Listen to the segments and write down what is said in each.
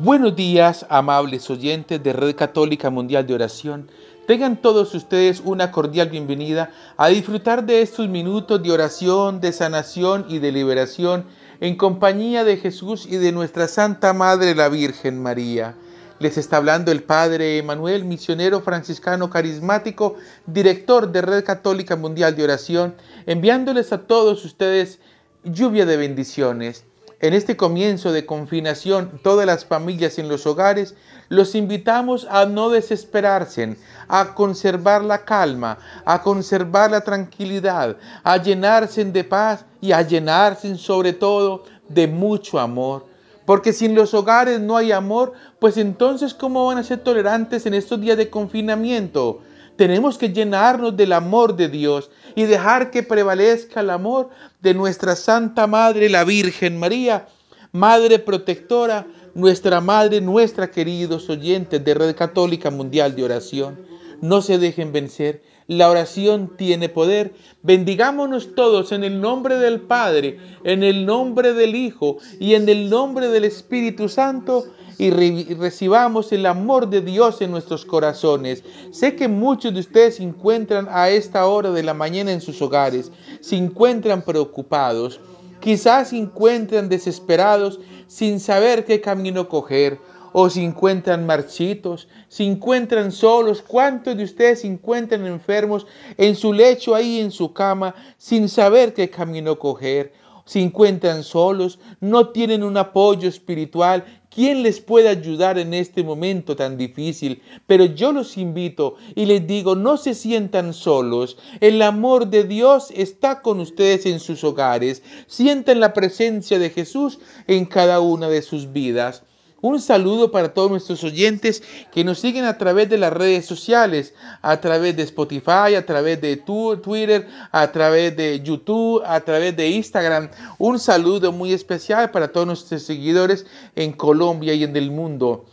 Buenos días, amables oyentes de Red Católica Mundial de Oración. Tengan todos ustedes una cordial bienvenida a disfrutar de estos minutos de oración, de sanación y de liberación en compañía de Jesús y de nuestra Santa Madre la Virgen María. Les está hablando el Padre Emanuel, misionero franciscano carismático, director de Red Católica Mundial de Oración, enviándoles a todos ustedes lluvia de bendiciones. En este comienzo de confinación, todas las familias en los hogares, los invitamos a no desesperarse, a conservar la calma, a conservar la tranquilidad, a llenarse de paz y a llenarse sobre todo de mucho amor. Porque si en los hogares no hay amor, pues entonces ¿cómo van a ser tolerantes en estos días de confinamiento? Tenemos que llenarnos del amor de Dios y dejar que prevalezca el amor de nuestra Santa Madre, la Virgen María, Madre protectora, nuestra Madre, nuestra queridos oyentes de Red Católica Mundial de Oración. No se dejen vencer, la oración tiene poder. Bendigámonos todos en el nombre del Padre, en el nombre del Hijo y en el nombre del Espíritu Santo y, recibamos el amor de Dios en nuestros corazones. Sé que muchos de ustedes se encuentran a esta hora de la mañana en sus hogares, se encuentran preocupados, quizás se encuentran desesperados sin saber qué camino coger o se encuentran marchitos, se encuentran solos. ¿Cuántos de ustedes se encuentran enfermos en su lecho ahí en su cama sin saber qué camino coger? Se encuentran solos, no tienen un apoyo espiritual ¿Quién les puede ayudar en este momento tan difícil? Pero yo los invito y les digo, no se sientan solos. El amor de Dios está con ustedes en sus hogares. Sientan la presencia de Jesús en cada una de sus vidas. Un saludo para todos nuestros oyentes que nos siguen a través de las redes sociales, a través de Spotify, a través de Twitter, a través de YouTube, a través de Instagram. Un saludo muy especial para todos nuestros seguidores en Colombia y en el mundo.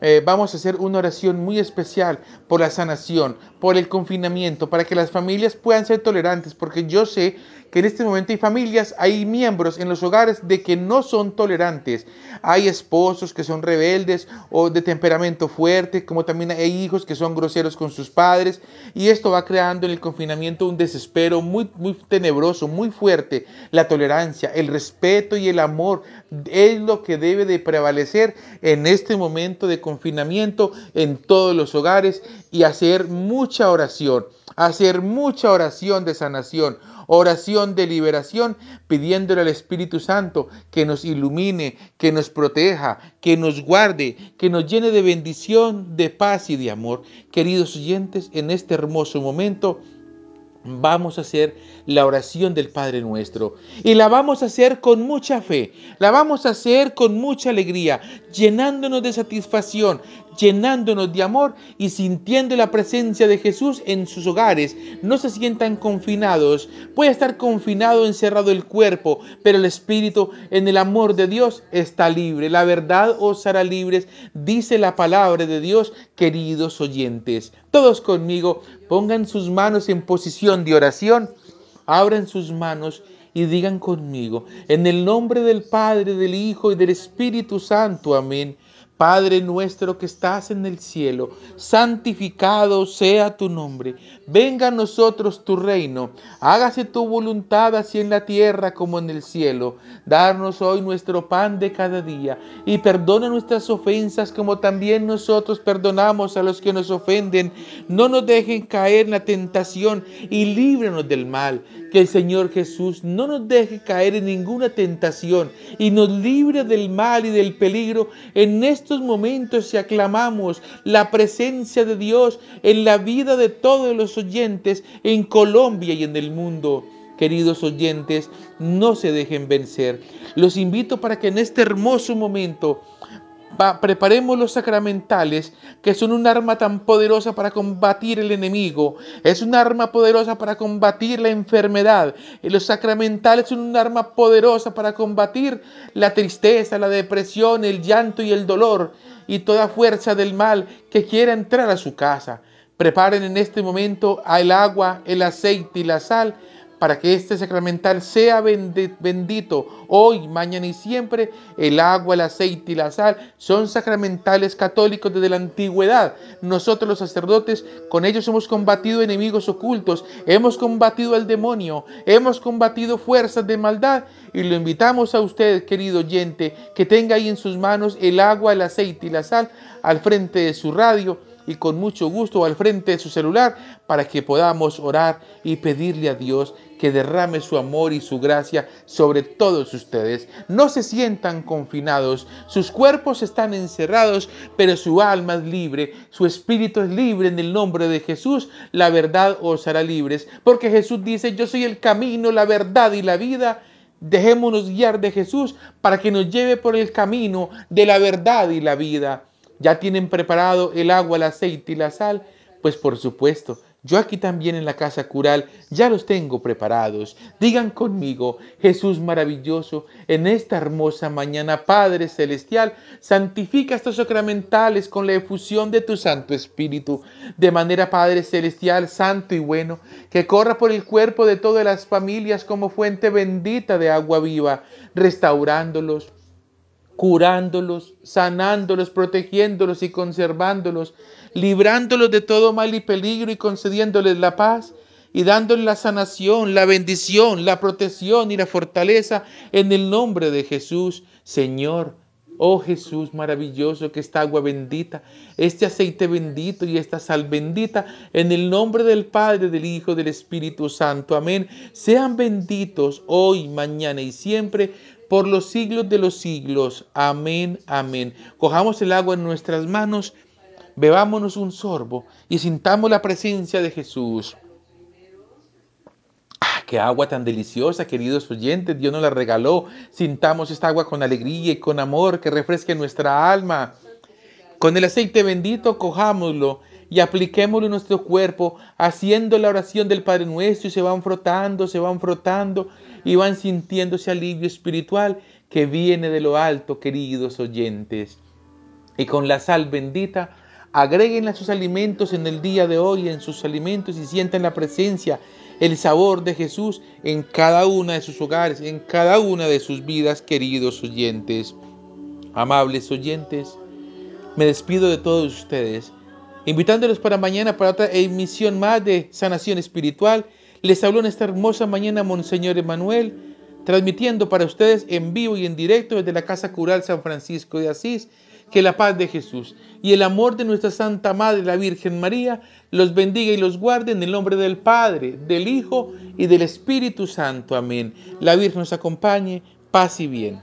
Eh, vamos a hacer una oración muy especial por la sanación, por el confinamiento, para que las familias puedan ser tolerantes, porque yo sé que en este momento hay familias, hay miembros en los hogares de que no son tolerantes. Hay esposos que son rebeldes o de temperamento fuerte, como también hay hijos que son groseros con sus padres, y esto va creando en el confinamiento un desespero muy, muy tenebroso, muy fuerte. La tolerancia, el respeto y el amor es lo que debe de prevalecer en este momento de confinamiento en todos los hogares y hacer mucha oración, hacer mucha oración de sanación, oración de liberación, pidiéndole al Espíritu Santo que nos ilumine, que nos proteja, que nos guarde, que nos llene de bendición, de paz y de amor. Queridos oyentes, en este hermoso momento, vamos a hacer la oración del Padre nuestro. Y la vamos a hacer con mucha fe, la vamos a hacer con mucha alegría, llenándonos de satisfacción, llenándonos de amor y sintiendo la presencia de Jesús en sus hogares. No se sientan confinados. Puede estar confinado, encerrado el cuerpo, pero el espíritu en el amor de Dios está libre. La verdad os hará libres, dice la palabra de Dios, queridos oyentes. Todos conmigo pongan sus manos en posición de oración, abran sus manos y digan conmigo, en el nombre del Padre, del Hijo y del Espíritu Santo. Amén. Padre nuestro que estás en el cielo, santificado sea tu nombre. Venga a nosotros tu reino. Hágase tu voluntad así en la tierra como en el cielo. Darnos hoy nuestro pan de cada día y perdona nuestras ofensas como también nosotros perdonamos a los que nos ofenden. No nos dejen caer en la tentación y líbranos del mal. Que el Señor Jesús no nos deje caer en ninguna tentación y nos libre del mal y del peligro en estos momentos si aclamamos la presencia de Dios en la vida de todos los oyentes en Colombia y en el mundo. Queridos oyentes, no se dejen vencer. Los invito para que en este hermoso momento preparemos los sacramentales, que son un arma tan poderosa para combatir el enemigo. Es un arma poderosa para combatir la enfermedad. Y los sacramentales son un arma poderosa para combatir la tristeza, la depresión, el llanto y el dolor y toda fuerza del mal que quiera entrar a su casa. Preparen en este momento el agua, el aceite y la sal para que este sacramental sea bendito hoy, mañana y siempre. El agua, el aceite y la sal son sacramentales católicos desde la antigüedad. Nosotros los sacerdotes con ellos hemos combatido enemigos ocultos, hemos combatido al demonio, hemos combatido fuerzas de maldad y lo invitamos a usted, querido oyente, que tenga ahí en sus manos el agua, el aceite y la sal al frente de su radio y con mucho gusto al frente de su celular para que podamos orar y pedirle a Dios que derrame su amor y su gracia sobre todos ustedes. No se sientan confinados, sus cuerpos están encerrados, pero su alma es libre, su espíritu es libre en el nombre de Jesús. La verdad os hará libres, porque Jesús dice, yo soy el camino, la verdad y la vida. Dejémonos guiar de Jesús para que nos lleve por el camino de la verdad y la vida. ¿Ya tienen preparado el agua, el aceite y la sal? Pues por supuesto, yo aquí también en la casa cural ya los tengo preparados. Digan conmigo, Jesús maravilloso, en esta hermosa mañana, Padre Celestial, santifica estos sacramentales con la efusión de tu Santo Espíritu, de manera, Padre Celestial, santo y bueno, que corra por el cuerpo de todas las familias como fuente bendita de agua viva, restaurándolos, curándolos, sanándolos, protegiéndolos y conservándolos, librándolos de todo mal y peligro y concediéndoles la paz y dándoles la sanación, la bendición, la protección y la fortaleza en el nombre de Jesús, Señor. Oh Jesús maravilloso, que esta agua bendita, este aceite bendito y esta sal bendita, en el nombre del Padre, del Hijo, del Espíritu Santo. Amén. Sean benditos hoy, mañana y siempre por los siglos de los siglos. Amén, amén. Cojamos el agua en nuestras manos, bebámonos un sorbo y sintamos la presencia de Jesús. ¡Ah, qué agua tan deliciosa, queridos oyentes! Dios nos la regaló. Sintamos esta agua con alegría y con amor que refresque nuestra alma. Con el aceite bendito cojámoslo y apliquémoslo en nuestro cuerpo, haciendo la oración del Padre Nuestro y se van frotando, se van frotando y van sintiendo ese alivio espiritual que viene de lo alto, queridos oyentes. Y con la sal bendita, agreguen a sus alimentos en el día de hoy, en sus alimentos y sientan la presencia, el sabor de Jesús en cada una de sus hogares, en cada una de sus vidas, queridos oyentes. Amables oyentes, me despido de todos ustedes, invitándolos para mañana para otra emisión más de sanación espiritual les habló en esta hermosa mañana Monseñor Emanuel, transmitiendo para ustedes en vivo y en directo desde la Casa Cural San Francisco de Asís, que la paz de Jesús y el amor de nuestra Santa Madre, la Virgen María, los bendiga y los guarde en el nombre del Padre, del Hijo y del Espíritu Santo. Amén. La Virgen nos acompañe, paz y bien.